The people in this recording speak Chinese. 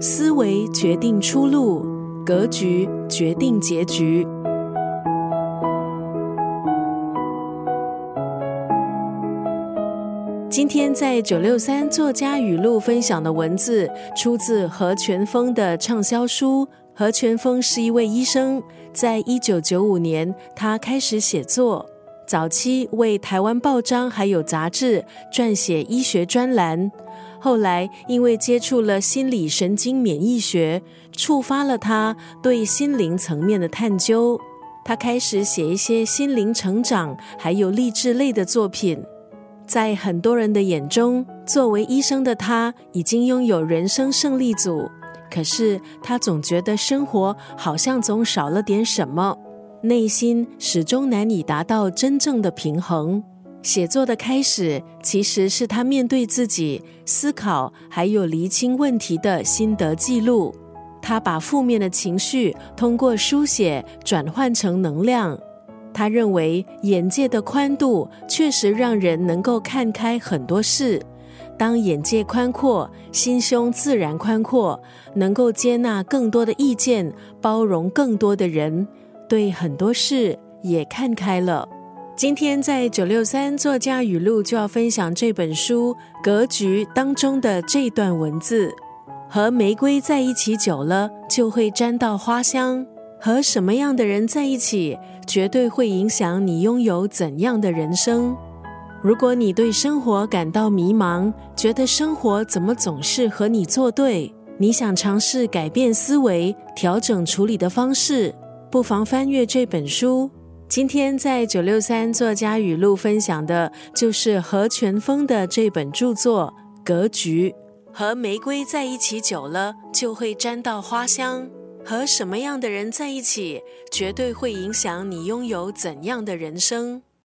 思维决定出路，格局决定结局。今天在九六三作家语录分享的文字，出自何全峰的畅销书。何全峰是一位医生，在一九九五年，他开始写作，早期为台湾报章还有杂志撰写医学专栏。后来因为接触了心理神经免疫学，触发了他对心灵层面的探究，他开始写一些心灵成长还有励志类的作品。在很多人的眼中，作为医生的他已经拥有人生胜利组。可是他总觉得生活好像总少了点什么，内心始终难以达到真正的平衡。写作的开始其实是他面对自己思考还有厘清问题的心得记录。他把负面的情绪通过书写转换成能量。他认为眼界的宽度确实让人能够看开很多事。当眼界宽阔，心胸自然宽阔，能够接纳更多的意见，包容更多的人，对很多事也看开了。今天在九六三作家语录就要分享这本书《格局》当中的这段文字：和玫瑰在一起久了，就会沾到花香。和什么样的人在一起，绝对会影响你拥有怎样的人生。如果你对生活感到迷茫，觉得生活怎么总是和你作对，你想尝试改变思维、调整处理的方式，不妨翻阅这本书。今天在九六三作家语录分享的就是何全峰的这本著作《格局》。和玫瑰在一起久了，就会沾到花香。和什么样的人在一起，绝对会影响你拥有怎样的人生。